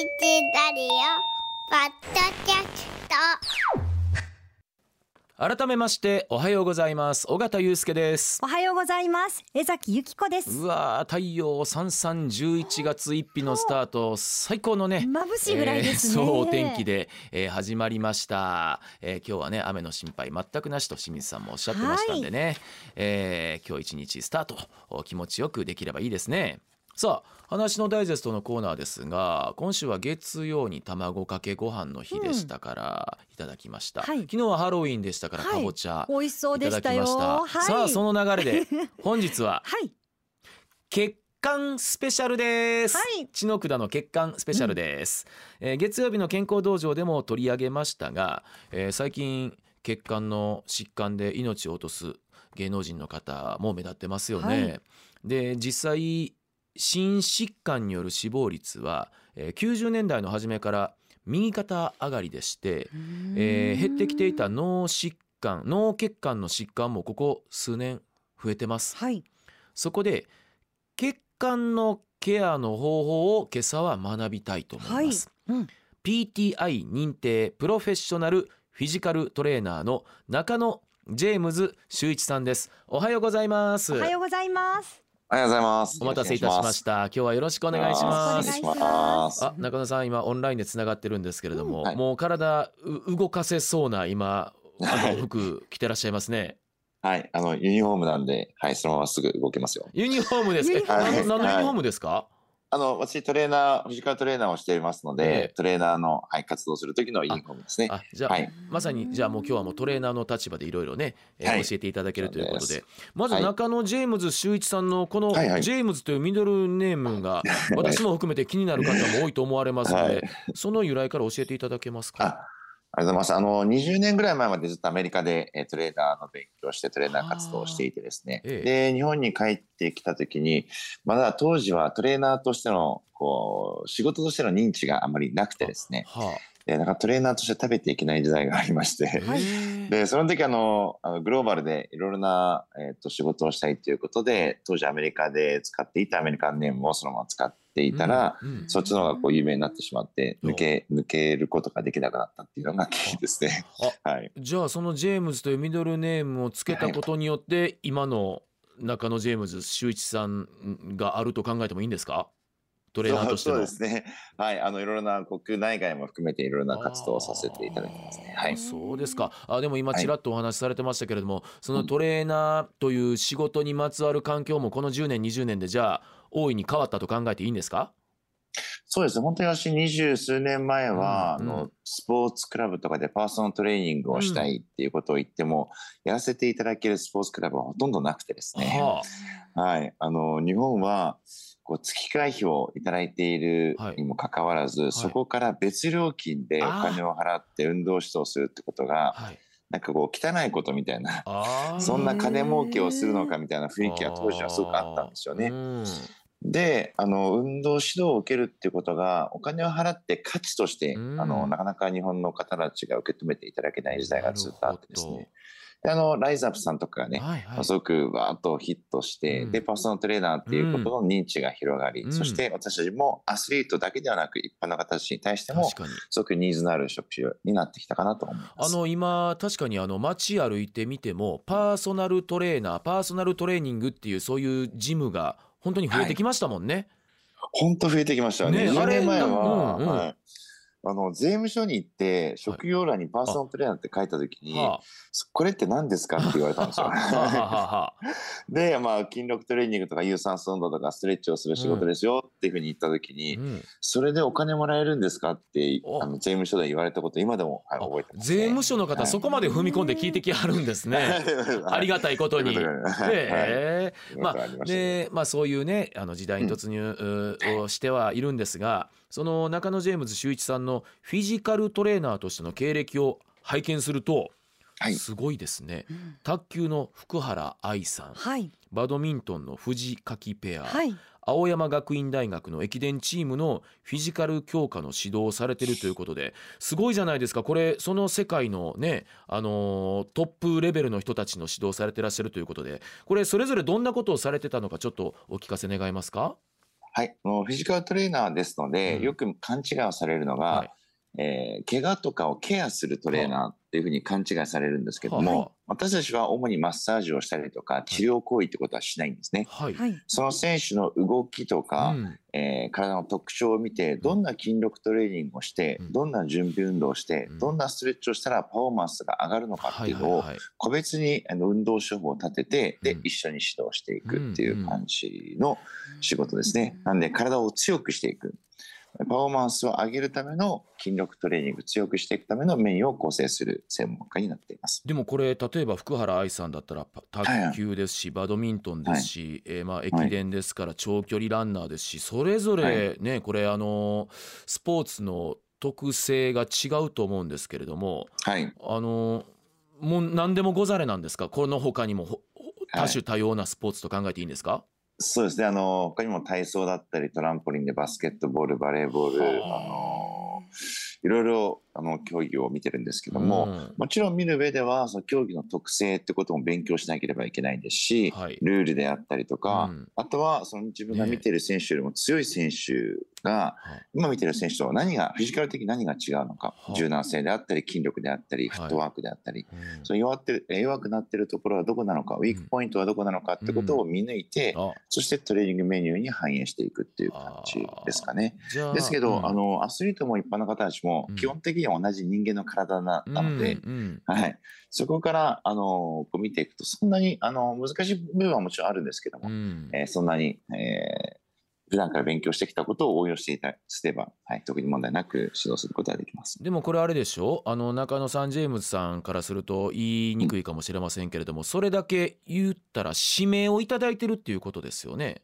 ラディオポッドキャスト。改めましておはようございます。尾形祐介です。おはようございます。江崎由紀子です。うわー太陽三三十一月一日のスタート。最高のね眩しいぐらいですね、えーそうお天気で、えー始まりました、えー今日はね雨の心配全くなしと清水さんもおっしゃってましたんでね、えー今日一日スタート。お気持ちよくできればいいですねさあ話のダイジェストのコーナーですが今週は月曜に卵かけご飯の日でしたから、いただきました、はい。昨日はハロウィンでしたから、はい。かぼちゃ美味しそうでしたよ。いただきまはい。さあその流れで 本日ははい。血管スペシャルです、はい。血の管の血管スペシャルです、えー月曜日の健康道場でも取り上げましたが、えー最近血管の疾患で命を落とす芸能人の方も目立ってますよね、はい。で実際心疾患による死亡率は、えー90年代の初めから右肩上がりでして、えー減ってきていた脳疾患脳血管の疾患もここ数年増えてます。はい。そこで血管のケアの方法を今朝は学びたいと思います、うん。PTI 認定プロフェッショナルフィジカルトレーナーの中野ジェームズ修一さんです。おはようございます。おはようございますおはようございます。お待たせいたしました。今日はよろしくお願いします。あ中野さん今オンラインでつながってるんですけれども、うんはい。もう体う動かせそうな今あはい。の服着てらっしゃいますね。はい、あのユニフォームなんで、はい、そのまますぐ動けますよ。ユニフォームですユニフォームです。え何のユニフォームですか、あの私トレーナー、フィジカルトレーナーをしていますので、ええ。トレーナーのはい活動する時のユニフォームですね。あじゃあ、はい。まさにじゃあもう今日はもうトレーナーの立場でいろいろね、えーはい。教えていただけるということで。まずはい。中野ジェームズ修一さんのこのジェームズというミドルネームが私も含めて気になる方も多いと思われますので、はい。その由来から教えていただけますあか？ありがとうございます。あの20年ぐらい前までずっとアメリカでえートレーナーの勉強をしてトレーナー活動をしていてですね。ええで日本に帰ってきた時に、まだ当時はトレーナーとしてのこう仕事としての認知があまりなくてですね。はでなんかトレーナーとして食べていけない時代がありましてあ、。へーでその時あのあのグローバルでいろいろな、えー、と仕事をしたいということで当時アメリカで使っていたアメリカンネームをそのまま使っていたら、そっちの方がこう有名になってしまってうん。抜け抜けることができなくなったっていうのが原因ですね。はい、じゃあそのジェームズというミドルネームをつけたことによって今の中野ジェームズ修一さんがあると考えてもいいんですか？トレーナーとしてのそうですね。はい、あのいろいろな国内外も含めていろいろな活動をさせていただきますね。はい。そうですかあでも今はいちらっとお話しされてましたけれども、そのトレーナーという仕事にまつわる環境もこの10年20年でじゃあ大いに変わったと考えていいんですか？そうですね。本当に私二十数年前は、うんうんあのスポーツクラブとかでパーソナルトレーニングをしたいっていうことを言っても、やらせていただけるスポーツクラブはほとんどなくてですね。ははい。あの日本はこう月会費をいただいているはい。にもかかわらず、そこから別料金でお金を払って運動指導するってことがなんかこう汚いことみたいな。そんな金儲けをするのかみたいな雰囲気が当時はすごくあったんですよね。うん。であの運動指導を受けるっていうことがお金を払って価値として、うん。あのなかなか日本の方たちが受け止めていただけない時代がずっとあってですねであのライズアップさんとかがね、はいはい。すごくわーっとヒットして、うん。でパーソナルトレーナーっていうことの認知が広がり、うん。そして私たちもアスリートだけではなく一般の方たちに対してもすごくニーズのある職種になってきたかなと思います。あの今確かにあの街歩いてみてもパーソナルトレーナーパーソナルトレーニングっていうそういうジムが本当に増えてきましたもんね。本当増えてきましたよね。ね10年前は、あれうんうん。はい、あの税務署に行って職業欄にパーソナルトレーナーって書いた時に、はこれって何ですか？って言われたんですあ、よ。で、まあ、筋力トレーニングとか有酸素運動とかストレッチをする仕事ですよっていうふうに言った時に、うんそれでお金もらえるんですか？ってお。あの税務署で言われたこと今でも、はい、あ覚えてます、ね。税務署の方、はい。そこまで踏み込んで聞いてきはるんですね。ありがたいことに。まあでまあそういうねあの時代に突入をしてはいるんですが、その中野ジェームズ修一さんのフィジカルトレーナーとしての経歴を拝見すると、はい。すごいですね。うん。卓球の福原愛さん、はい。バドミントンの藤垣ペア、はい。青山学院大学の駅伝チームのフィジカル強化の指導をされてるということですごいじゃないですか。これその世界のね、あのートップレベルの人たちの指導をされてらっしゃるということでこれそれぞれどんなことをされてたのかちょっとお聞かせ願えますか？はい、あのフィジカルトレーナーですので、うん。よく勘違いをされるのが、はいえー怪我とかをケアするトレーナーっていうふうに勘違いされるんですけども、はあ私たちは主にマッサージをしたりとか治療行為ってことはしないんですね。はい。はい。その選手の動きとか、うんえー体の特徴を見てどんな筋力トレーニングをして、うんどんな準備運動をして、うんどんなストレッチをしたらパフォーマンスが上がるのかっていうのを個別にあの運動処方を立ててで、うん一緒に指導していくっていう感じの仕事ですね。なんで体を強くしていく。パフォーマンスを上げるための筋力トレーニング強くしていくためのメニューを構成する専門家になっています。でもこれ例えば福原愛さんだったらパ卓球ですし、バドミントンですし、えーまあ駅伝ですから長距離ランナーですしそれぞれねこれあのスポーツの特性が違うと思うんですけれどもはい。あのもう何でもござれなんですか？この他にもほ多種多様なスポーツと考えていいんですか、そうですね。あの、他にも体操だったり、トランポリンでバスケットボール、バレーボール、はああの、いろいろ、あの、競技を見てるんですけども、うん。もちろん見る上では、その競技の特性ってことも勉強しなければいけないですし、はい。ルールであったりとか、うん。あとは、その自分が見てる選手よりも強い選手が、はい。今見てる選手と何が、フィジカル的に何が違うのか、はあ柔軟性であったり、筋力であったり、はい。フットワークであったり、うん。その弱ってるえー弱くなってるところはどこなのか、ウィークポイントはどこなのかってことを見抜いて、あ。そしてトレーニングメニューに反映していくっていう感じですかね。ですけど、うん。あのアスリートも一般の方たちもうん。基本的には同じ人間の体ななので、うんうんはい、そこからあのこう見ていくとそんなにあの難しい部分はもちろんあるんですけども、うん。えーそんなに、えー普段から勉強してきたことを応用していたすれば、はい、特に問題なく指導することができます。でもこれあれでしょ？あの中野サンジェームズさんからすると言いにくいかもしれませんけれども、それだけ言ったら指名をいただいてるっていうことですよね。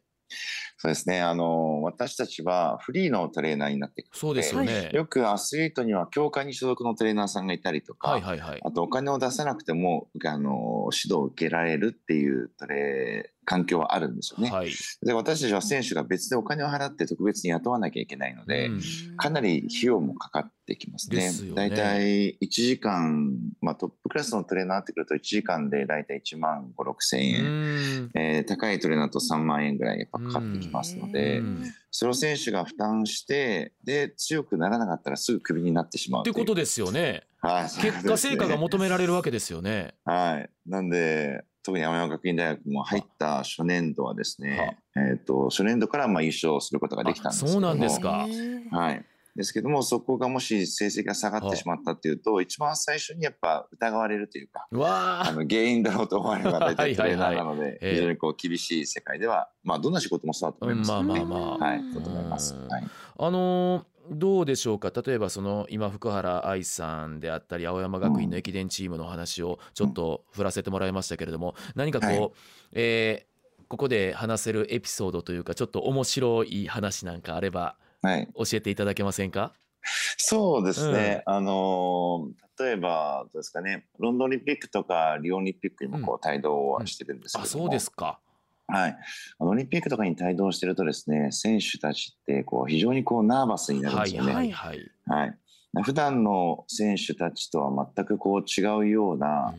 そうですねあの私たちはフリーのトレーナーになってくるのそうですよね。よくアスリートには協会に所属のトレーナーさんがいたりとか、はいはいはい。あとお金を出さなくてもあの指導を受けられるっていうトレ環境はあるんですよね。はい。で私たちは選手が別でお金を払って特別に雇わなきゃいけないので、うんかなり費用もかかってきますね。ですよねだいたい1時間、まあ、トップクラスのトレーナーってくると1時間でだいたい1万5、6千う円、んえー高いトレーナーと3万円ぐらいやっぱかかってきますので、うんそれを選手が負担してで強くならなかったらすぐクビになってしまうってことですよね。はい、結果成果がも求められるわけですよね。はい。なんで、特に青山学院大学も入った初年度はですね、えっ、と、初年度からまあ優勝することができたんですけどもあそうなんですかはい。ですけども、そこがもし成績が下がってしまったっていうと、一番最初にやっぱ疑われるというか、あ。あの原因だろうと思われるのが大体トレーナーなので、ええ非常にこう厳しい世界では、まあどんな仕事もそうだと思いますね。うんまあまあまあはい、だと思います。うんはい。あのーどうでしょうか？例えばその今福原愛さんであったり青山学院の駅伝チームのお話をちょっと振らせてもらいましたけれども何かこう、はい。えーここで話せるエピソードというかちょっと面白い話なんかあればはい。教えていただけませんか？そうですね、あのー例えばどうですかね。ロンドンオリンピックとかリオオリンピックにもこう帯同はしてるんですけども、あそうですか。はい、あのオリンピックとかに帯同してるとですね選手たちってこう非常にこうナーバスになるんはいですよね。はいはい。はい。普段の選手たちとは全くこう違うような、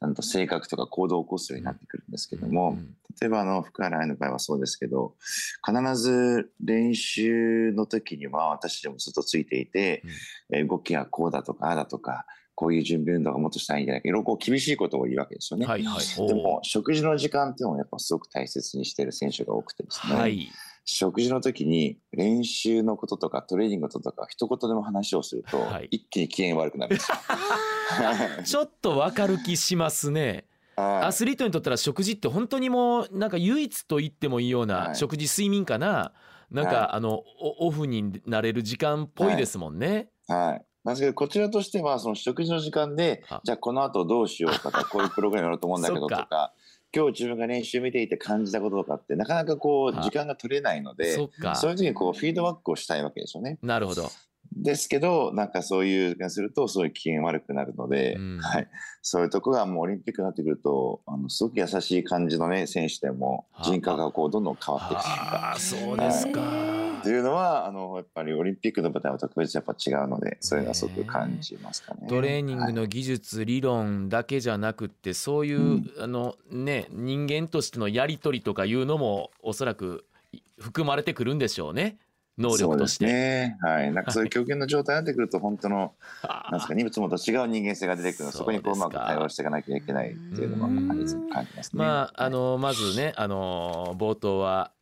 なんと性格とか行動を起こすようになってくるんですけども、うん例えばあの福原愛の場合はそうですけど必ず練習の時には私でもずっとついていて、えー動きはこうだとかああだとかこういう準備運動がもっとしたらいいんじゃないかいろいろこう厳しいことを言うわけですよね。はいはい。でおも食事の時間っていうのをやっぱすごく大切にしている選手が多くてですね、はい。食事の時に練習のこととかトレーニングのこととか一言でも話をすると、はい一気に機嫌悪くなるんですよ。ちょっとわかる気しますね。はいアスリートにとったら食事って本当にもうなんか唯一と言ってもいいようはない食事睡眠かななんはいかあのおオフになれる時間っぽいですもんね。はい。なんですけど、こちらとしては、その食事の時間では、じゃあこの後どうしようかとか、こういうプログラムやろうと思うんだけどとか、今日自分が練習見ていて感じたこととかって、なかなかこう、は時間が取れないのでそういう時にこう、フィードバックをしたいわけですよね。なるほど。ですけど、なんかそういうがすると、そういう機嫌悪くなるので、うんはい。そういうとこがもうオリンピックになってくると、あの、すごく優しい感じのね、選手でもはあ人格がこう、どんどん変わっていく。ああそうですか。っていうのは、あの、やっぱりオリンピックの舞台は特別やっぱ違うので、そういうのはすごく感じますかね。トレーニングはいの技術、理論だけじゃなくってそういう、うんあのね人間としてのやり取りとかいうのもおそらくい含まれてくるんでしょうね能力として。ね。はい。なんかそういう極限の状態になってくると、本当の、あーなんですか、荷物もと違う人間性が出てくるのでそこにこううまく対応していかなきゃいけないっていうのも、感じますね。まああのまずねあの冒頭は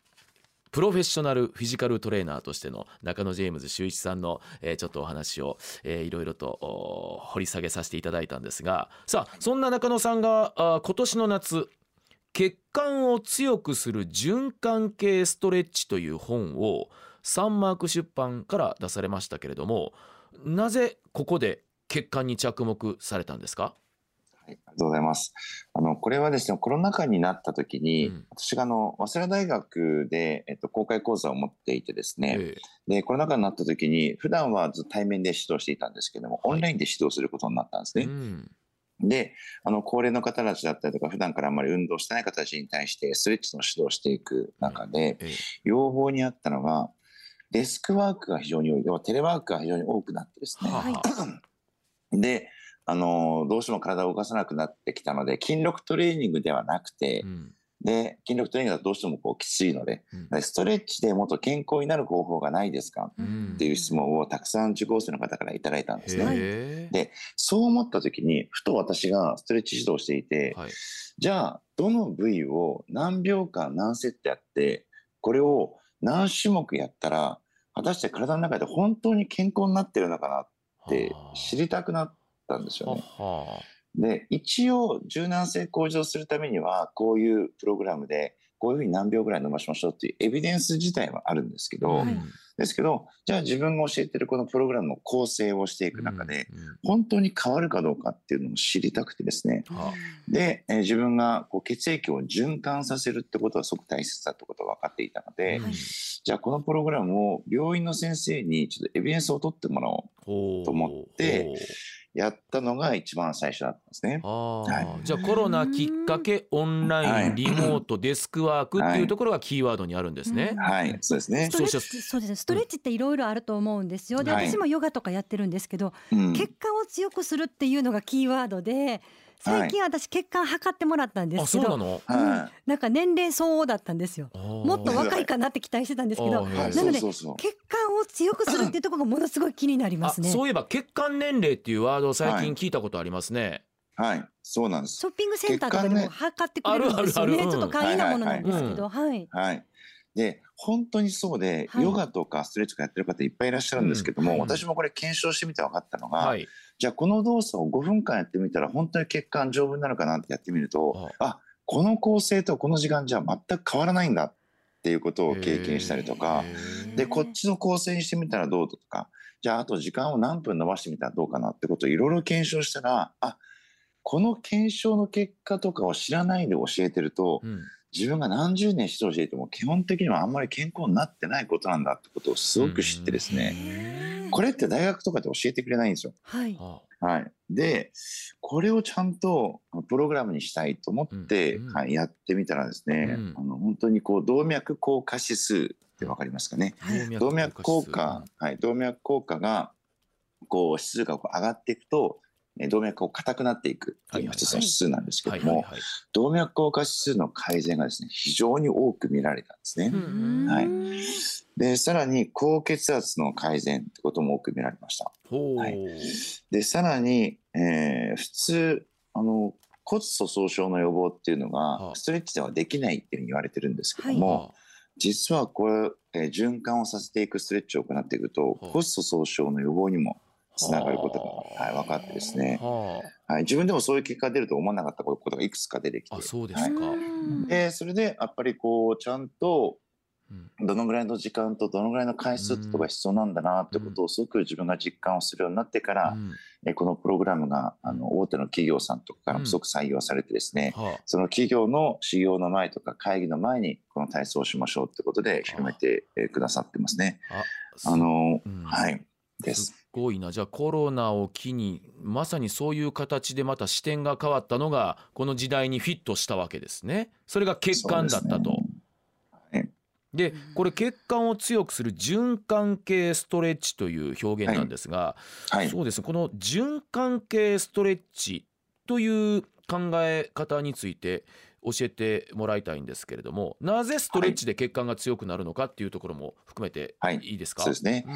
プロフェッショナルフィジカルトレーナーとしての中野ジェームズ修一さんの、えーちょっとお話を、えーいろいろとお掘り下げさせていただいたんですがさあそんな中野さんがあー今年の夏血管を強くする循環系ストレッチという本をサンマーク出版から出されましたけれどもなぜここで血管に着目されたんですか、はいありがとうございます。あの、これはですね、コロナ禍になった時に、うん。私があの、早稲田大学で、えっと、公開講座を持っていてですね、えで、コロナ禍になった時に、普段はずっと対面で指導していたんですけども、はい。オンラインで指導することになったんですえね。うん。で、あの、高齢の方たちだったりとか、普段からあんまり運動してない方たちに対して、ストレッチの指導をしていく中で、ええ。要望にあったのが、デスクワークが非常に多い、要はテレワークが非常に多くなってですね、で、あのどうしても体を動かさなくなってきたので、筋力トレーニングではなくてう、ん。で、筋力トレーニングだとどうしてもこうきついので、うん。ストレッチでもっと健康になる方法がないですか？うん。っていう質問をたくさん受講生の方からいただいたんですね。でそう思った時に、ふと私がストレッチ指導していて、はい。じゃあ、どの部位を何秒間何セットやって、これを何種目やったら、果たして体の中で本当に健康になってるのかなって知りたくなったんですよね。はで、一応柔軟性向上するためには、こういうプログラムで、こういうふうに何秒ぐらい伸ばしましょうっていうエビデンス自体はあるんですけど、あはいですけど、じゃあ自分が教えてるこのプログラムの構成をしていく中で、本当に変わるかどうかっていうのを知りたくてですね。はで、えー自分がこう血液を循環させるってことはすごく大切だってことが分かっていたので、はい。じゃあこのプログラムを病院の先生にちょっとエビデンスを取ってもらおうと思ってやったのが一番最初だったんですね。ああ、はい。じゃあコロナきっかけオンライン、はい。リモートデスクワークっていうところがキーワードにあるんですね。はい、そうですね。ス。トレッそうチそうですね。ストレッチっていろいろあると思うんですよ。ではい私もヨガとかやってるんですけどうん。血管を強くするっていうのがキーワードで最近私血管測ってもらったんであすけど。はなんか年齢相応だったんですよ。ももっと若いかなって期待してたんですけどなので。血管を強くするっていうところがものすごい気になりますね。そういえば血管年齢っていうワードを最近聞いたことありますね。はい、そうなんです。ショッピングセンターとかでも測ってくれるんですよあるあるある。ねちょっと簡易なものなんですけど。はい。はい。で、本当にそうで、はい。ヨガとかストレッチとかやってる方いっぱいいらっしゃるんですけども、うん私もこれ検証してみて分かったのが、はい。じゃあこの動作を5分間やってみたら本当に血管丈夫になるかなってやってみると、あこの構成とこの時間じゃ全く変わらないんだっていうことを経験したりとか、で、こっちの構成にしてみたらどうとか、じゃああと時間を何分伸ばしてみたらどうかなってことをいろいろ検証したら、あこの検証の結果とかを知らないで教えてると、うん自分が何十年指導していても基本的にはあんまり健康になってないことなんだってことをすごく知ってですね、これって大学とかで教えてくれないんですよ。はい。ははい。で、これをちゃんとプログラムにしたいと思って、うんうん。はい、やってみたらですね、うん。あの本当にこう動脈硬化指数ってわかりますかね？あ動脈硬化、はい、動脈硬化がこう指数がこう上がっていくと、え動脈が硬くなっていくっていうのが一つの指数なんですけども、はいはいはい。動脈硬化指数の改善がですね、非常に多く見られたんですね。うん。はい。うんで、さらに高血圧の改善ってことも多く見られました。はい。で、さらに、えー普通、あの、骨粗鬆症の予防っていうのはあ。が、ストレッチではできないっていうふうに言われてるんですけどはも、実はこれ、えー循環をさせていくストレッチを行っていくと、はあ。骨粗鬆症の予防にもつながることが、はい、分かってですね、ははい、自分でもそういう結果が出ると思わなかったことがいくつか出てきて。あ。あ、そうですで、それでやっぱりこう、ちゃんとうん。どのぐらいの時間とどのぐらいの回数とか必要なんだなってことをすごく自分が実感をするようになってから、うん。えこのプログラムがあの大手の企業さんとかからもすごく採用されてですね、はその企業の修行の前とか会議の前にこの体操をしましょうってことで広めてえくださってますね。あ。あの、うん。はい。です。す。ごいな。じゃあコロナを機にまさにそういう形でまた視点が変わったのがこの時代にフィットしたわけですね。それが血管だったと。でこれ血管を強くする循環系ストレッチという表現なんですが、はい。そうですね。この循環系ストレッチという考え方について教えてもらいたいんですけれどもなぜストレッチで血管が強くなるのかっていうところも含めてはいいいですか、そうですね。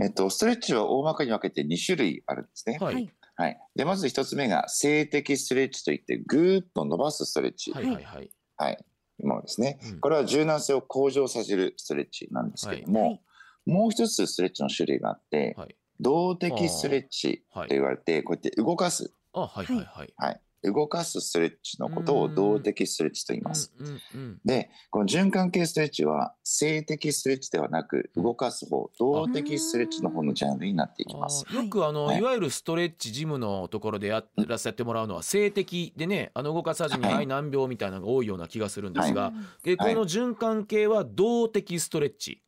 えっと、ストレッチは大まかに分けて2種類あるんですね。うん、はい、はいはい。で、まず一つ目が静的ストレッチといって、ぐーっと伸ばすストレッチ。はいはいはいはい。ものですね。うんこれは柔軟性を向上させるストレッチなんですけども、はいもう一つストレッチの種類があって、はい動的ストレッチと言われて、こうやって動かす、あはいはいはいはい。動かすストレッチのことを動的ストレッチと言います。うんうんうんで、この循環系ストレッチは静的ストレッチではなく、動かす方、動的ストレッチの方のジャンルになっていきます。よくあの、はいい、わゆるストレッチジムのところでやらせてもらうのは静的でねあの動かさずにはいはい難病みたいなのが多いような気がするんですが、うんでこの循環系は動的ストレッチ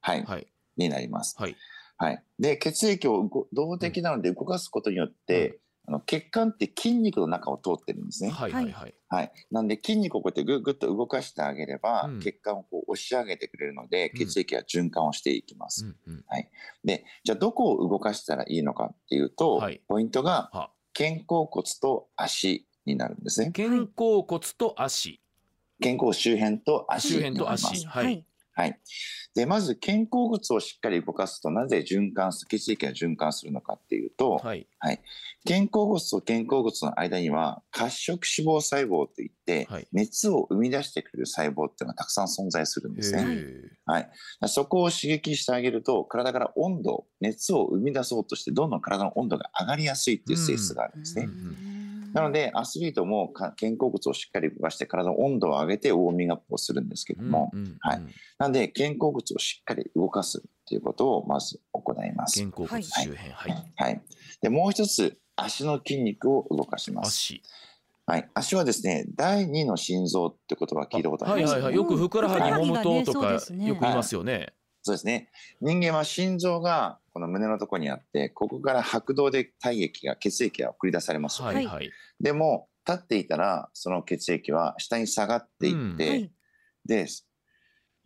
はい。はいになります。はいはい。で、血液を動動的なので動かすことによって、あの血管って筋肉の中を通ってるんですね。はいはい。はいはい。なんで筋肉をこうやってぐぐっと動かしてあげれば、うん。血管をこう押し上げてくれるので、うん。血液が循環をしていきます。うんうん。で、じゃあどこを動かしたらいいのかっていうと、はい。ポイントがは。肩甲骨と足になるんですね。肩甲骨と足。肩甲周辺と足周辺とになります。足。はいはい。で、まず肩甲骨をしっかり動かすと、なぜ循環す、血液が循環するのかっていうと、はい肩甲骨と肩甲骨の間には褐色脂肪細胞といって、はい熱を生み出してくれる細胞っていうのがたくさん存在するんですね。はい。そこを刺激してあげると、体から温度、熱を生み出そうとして、どんどん体の温度が上がりやすいっていう性質があるんですね。うんなので、アスリートもか肩甲骨をしっかり動かして、体の温度を上げてウォーミングアップをするんですけども、うんうんうんはい。なんで、肩甲骨をしっかり動かすっていうことをまず行います。肩甲骨周辺はい、はい。で、もう一つ、足の筋肉を動かします。足。はい。足はですね、第二の心臓って言葉聞いたことあります？はいはいはい。よくふくらはぎ揉むととかよく言いますよね、そうですね。人間は心臓がこの胸のところにあって、ここから拍動で体液が、血液が送り出されます。はいはいでも、立っていたら、その血液は下に下がっていって、はいで、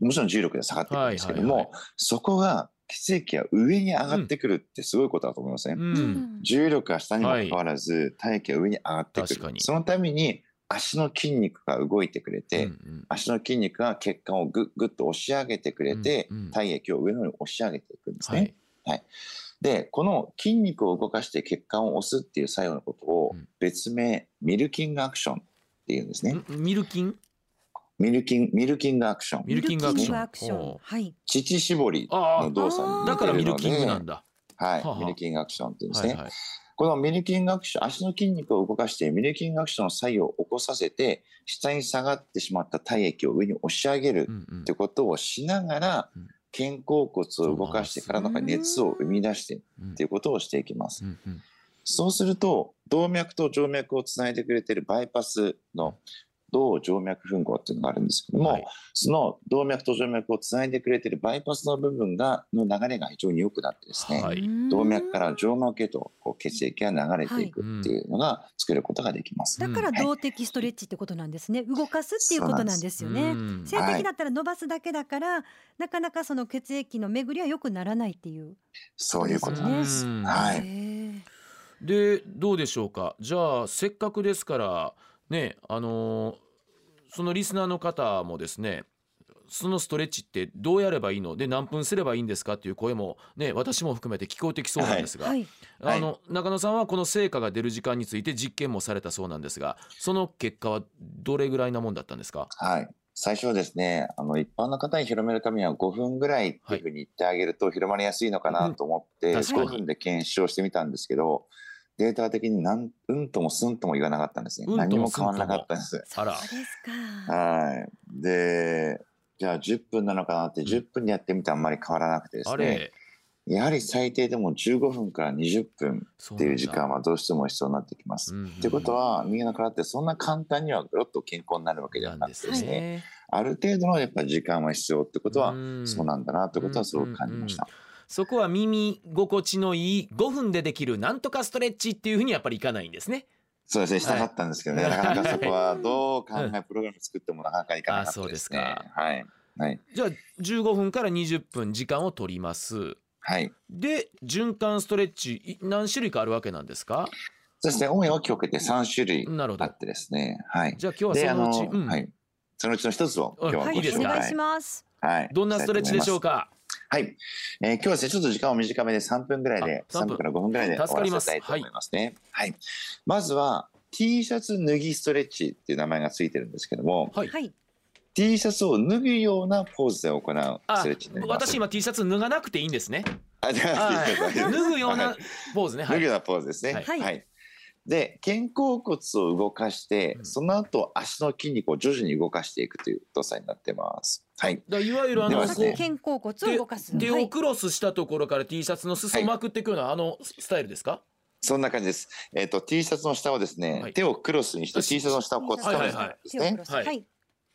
もちろん重力で下がっていくんですけども、はいはいそこが血液が上に上がってくるってすごいことだと思いますね。うんうん重力が下にもかかわらず、体液が上に上がってく確かに。るそのために足の筋肉が動いてくれて、うんうん。足の筋肉が血管をぐっぐっと押し上げてくれて、うんうん。体液を上の方に押し上げていくんですね。はい。で、この筋肉を動かして血管を押すっていう作用のことをうん。別名、ミルキングアクションっていうんですね。んミルキン？ミルキンミルキングアクション。ミルキングアクション。はい。乳搾りの動作だからミルキングなんだ。はい。ミルキングアクションっていうんですね。はいはいこのミルキングアクション、足の筋肉を動かしてミルキングアクションの作用を起こさせて、下に下がってしまった体液を上に押し上げるってことをしながらうん、肩甲骨を動かして体の熱を生み出してうん。っていうことをしていきます。そうすると、動脈と静脈をつないでくれているバイパスの動静脈吻合っていうのがあるんですけども、はいその動脈と静脈をつないでくれているバイパスの部分がの流れが非常に良くなってですね、はい動脈から静脈へとこう血液が流れていくっていうのが作ることができます。だから動的ストレッチってことなんですね。動かすっていうことなんですよね。うん静的だったら伸ばすだけだから、なかなかその血液の巡りは良くならないっていう。そういうことなんです。うんはい。でどうでしょうかじゃあせっかくですからねあのーそのリスナーの方もですねそのストレッチってどうやればいいの？で何分すればいいんですかっていう声もね私も含めて聞こえてきそうなんですが、はい。あの中野さんはこの成果が出る時間について実験もされたそうなんですがその結果はどれぐらいなもんだったんですか？はい。最初はですね、あの一般の方に広めるためには5分ぐらいっていうふうに言ってあげると広まりやすいのかなと思って、うん。確かに。5分で検証してみたんですけど、データ的になんうんともすんとも言わなかったんですね。うんとも何も変わらなかったんです。あらそうですか。はい。で、じゃあ10分なのかなって10分でやってみてあんまり変わらなくてですね、やはり最低でも15分から20分っていう時間はどうしても必要になってきます。ということは人間の体ってそんな簡単にはぐろっと健康になるわけではなくてですすね、ね。ある程度のやっぱり時間は必要ってことはうんそうなんだなということはすごく感じました。そこは耳心地のいい5分でできるなんとかストレッチっていうふうにやっぱりいかないんですね。そうですね、したかったんですけどね、はいなかなかそこはどう考え、プログラム作ってもなかなかいかなかったですね。あそうはい。はい。じゃあ15分から20分時間を取ります。はい。で循環ストレッチい何種類かあるわけなんですか？そうですね、主に大きく分けて3種類なるほどあってですね。はい。じゃあ今日はそのうち、のうんはい。そのうちの一つを今日ははいい、いですかお願いします。はい。どんなストレッチでしょうかか？はい、えー今日はですね、ちょっと時間を短めで3分ぐらいで、あ3 3分から5分ぐらいで助かります。終わらせたいと思いますね。はい。まずは、T シャツ脱ぎストレッチっていう名前がついてるんですけども、はい、はい。T シャツを脱ぐようなポーズで行うあストレッチになります。私今 T シャツ脱がなくていいんですね。あ、じゃはい。脱ぐようはないポーズね。はい。脱ぐようなポーズですね。はい。はいで、肩甲骨を動かして、うんその後足の筋肉を徐々に動かしていくという動作になってます。はい。だいわゆるあのね肩甲骨を動かす。手をはい。クロスしたところから T シャツの裾をまくっていくようなあのスタイルですか？そんな感じです。えっ、と T シャツの下をですね、はい手をクロスにして T シャツの下をこう掴むんですはいはいはいね。ははいい。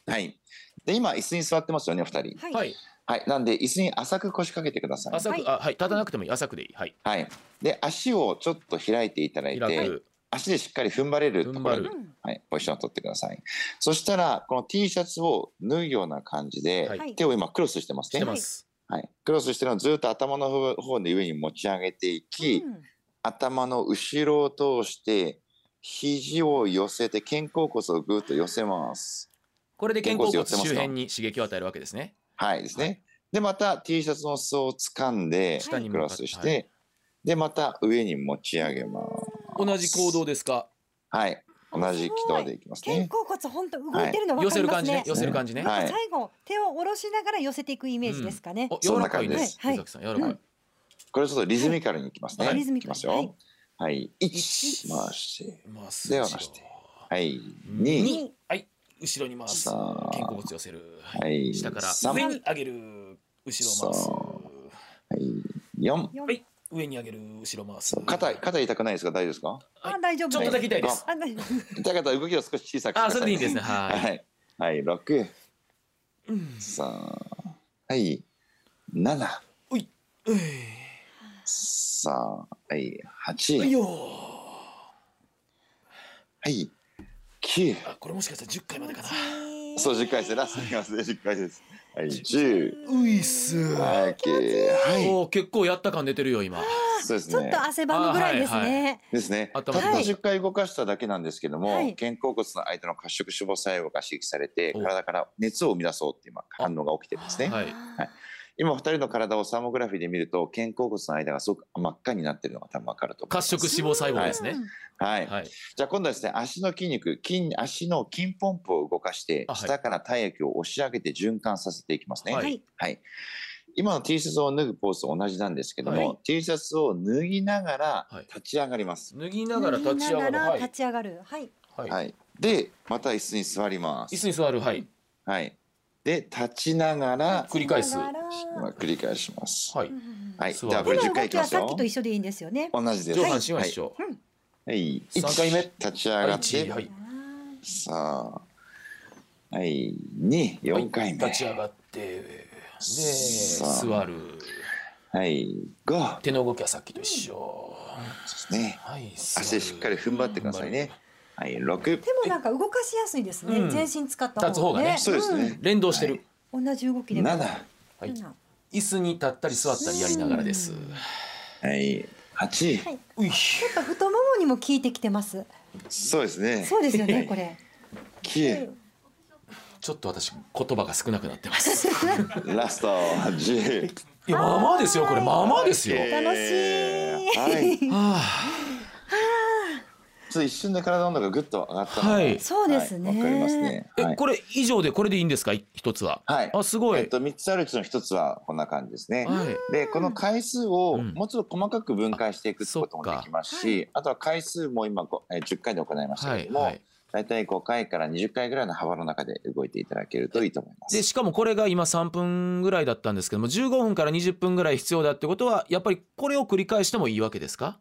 はい。で今椅子に座ってますよね、お二人。はい。はいはい。なんで椅子に浅く腰掛けてください。浅く、はいあはい立たなくてもいい浅くでいいはいはい。で足をちょっと開いていただいて、開く足でしっかり踏ん張れるところにはい、ポジションを取ってください。そしたらこの T シャツを脱ぐような感じで、はい手を今クロスしてますね。すはい。クロスしてるのをずっと頭の方で上に持ち上げていき、うん頭の後ろを通して肘を寄せて肩甲骨をぐっと寄せます。これで肩甲骨周辺に刺激を与えるわけですねはいですね。でまた T シャツの裾を掴んで下にクロスして、でまた上に持ち上げます。同じ行動ですか？はい。同じ軌道でいきますね。肩甲骨本当動いてるの分寄かりますね。せる感じね。寄せる感じね。最後手を下ろしながら寄せていくイメージですかね。おそんな柔らかいで感じです。すは崎さん柔らい。これちょっとリズミカルにいきますね。はい。リズミカルいきますよ。はい。はい。一回して。回すでは回してはい。二。はい。後ろに回す。さあ。肩甲骨寄せる。はい。下から三。上に上げる。後ろ回す。さはい。四。四。はい上に上げる後ろ回す肩肩痛くないですか？大丈夫ですか？あ大丈夫ちょっとだけ痛いですあ大丈夫痛かったら動きを少し小さくしてくださあそれでいいんですねはいはい。はい。六。うん三。はい。七。ういうい三。はい。八。よはい。九。あこれもしかしたら10回までかなそう、十回ですね。ラストいきますね。十回です。はい。十。ういっすはい。九。はい。結構やった感出てるよ今そうですねちょっと。汗ばむぐらいですあはいね。ですね。た頭ったはい10回動かしただけなんですけども、はい肩甲骨の間の褐色脂肪細胞が刺激されてお体から熱を生み出そうっていう今反応が起きてるんですね。はい今お二人の体をサーモグラフィーで見ると肩甲骨の間がすごく真っ赤になってるのが多分わかると思います。褐色脂肪細胞ですねはい。はいじゃあ今度はですね足の筋肉筋足の筋ポンプを動かして下から体液を押し上げて循環させていきますね。ははいい。はい。今の T シャツを脱ぐポーズと同じなんですけども、はい T シャツを脱ぎながらはい立ち上がります。脱ぎながら立ち上がる脱ぎながはいら立ち上がるはい。はいはい。で、また椅子に座ります。椅子に座るはいはい。で、立ちながら、繰り返す繰り返します。はいうんはい。座るではこれ10手の動回いきますよさっきと。一緒でいいんですよね。同じです。上半身は一緒はい。はい。三回目一立ち上がって、はいはいさあ、はい、二、四回目。立ち上がってで座るはい、五。手の動きはさっきと一緒ですね。はい足でしっかり踏ん張ってくださいね。はい、六。手もなんか動かしやすいですね。うん全身使った立つ方がねそうですね。連動してるうん同じ動きでも。七。はい七椅子に立ったり座ったりやりながらですはい、八。はい。ういちょっと太ももにも効いてきてます。そうですね。そうですよねこれ。九。ちょっと私言葉が少なくなってます ラスト十。いやまあまあですよこれまあまあですよ楽しいはい。はちょっと一瞬で体の温度がぐっと上がったはい。そうですね。はいわかりますね。はい。あえこれ以上でこれでいいんですか？い一つは。はい。あすごい。えっと三つあるうちの一つはこんな感じですね。はい。でこの回数をうん。もうちょっと細かく分解していくってこともできますし、あとは回数も今こえー10回で行いましたけれども、はいはい。だいたい5回から20回ぐらいの幅の中で動いていただけるといいと思います。でしかもこれが今3分ぐらいだったんですけども15分から20分ぐらい必要だってことはやっぱりこれを繰り返してもいいわけですか？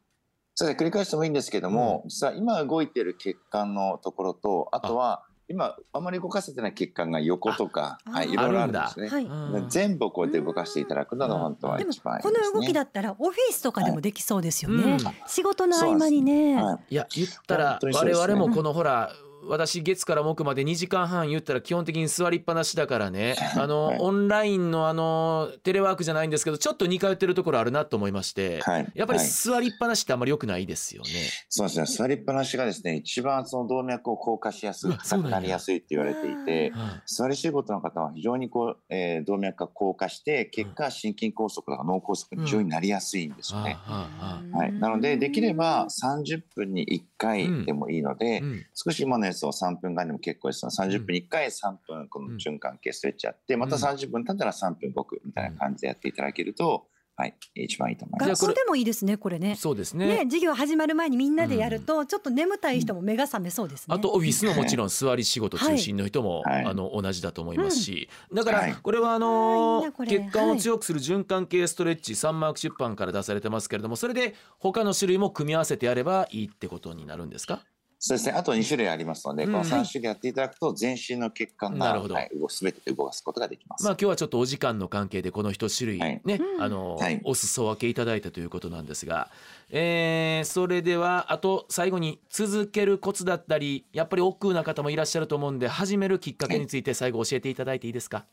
それで繰り返してもいいんですけども、実は今動いている血管のところとあとは今あまり動かせてない血管が横とかあはい、いろいろあるんですね。はい。うん全部こうやって動かしていただくのが本当はでも一番いいこですね。の動きだったらオフィスとかでもできそうですよね。うん仕事の合間にね。はいいや言ったら我々もこのほら私月から木まで2時間半言ったら基本的に座りっぱなしだからねあの、はいオンラインのあのテレワークじゃないんですけどちょっと似通ってるところあるなと思いまして、はい。やっぱりはい座りっぱなしってあんまり良くないですよね。そうですね。座りっぱなしがですね、一番その動脈を硬化しやすくなりやすいって言われていて、はい座り仕事の方は非常にこう、えー動脈が硬化して、結果心筋梗塞とか脳梗塞に非常になりやすいんですよね。はあはい。なので、できれば30分に1回でもいいので、うん少し今のやつを3分間でも結構です。ので30分に1回3分この循環系ストレッチやって、またうん30分経ったら3分動くみたいな感じでやっていただけると、はい、一番いいと思います。学校でもいいですねこれね。そうですね。ね授業始まる前にみんなでやるとちょっと眠たい人も目が覚めそうですね。あとオフィスのもちろん座り仕事中心の人も、はい。あの同じだと思いますし、だからはい。これはああーいのい血管を強くする循環系ストレッチサンマーク出版から出されてますけれどもそれで他の種類も組み合わせてやればいいってことになるんですか？そうですね。あと2種類ありますので、うん。この3種類やっていただくと、全身の血管が、はい、動すべて動かすことができます。まあ今日はちょっとお時間の関係でこの一種類はい。ね、うん。あの、はい。お裾分けいただいたということなんですが、えーそれではあと最後に続けるコツだったりやっぱり億劫な方もいらっしゃると思うんで始めるきっかけについて最後教えていただいていいですか、はい、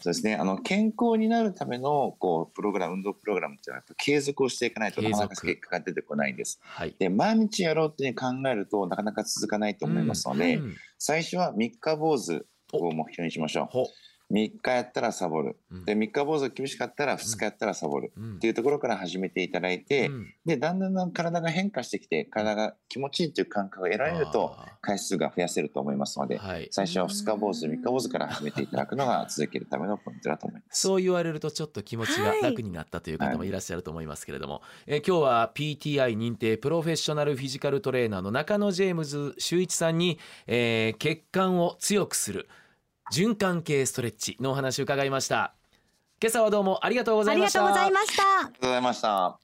そうですね。あの、健康になるための、こう、プログラム、運動プログラムっていうのは、継続をしていかないとなかなか結果が出てこないんです。はいで、毎日やろうって考えると、なかなか続かないと思いますので、うん最初は三日坊主を目標にしましょう。ほ3日やったらサボる。うん。で、3日坊主厳しかったら2日やったらサボる。うん。っていうところから始めていただいて、うん。で、だんだんだん体が変化してきて、体が気持ちいいという感覚が得られると、あ回数が増やせると思いますので、ーはい。最初は2日坊主、3日坊主から始めていただくのが続けるためのポイントだと思います。そう言われるとちょっと気持ちが楽になったという方もいらっしゃると思いますけれども、えー今日は PTI 認定プロフェッショナルフィジカルトレーナーの中野ジェームズ修一さんに、えー血管を強くする循環系ストレッチのお話を伺いました今朝はどうもありがとうござありがいましたとうございました。ありがとうございました。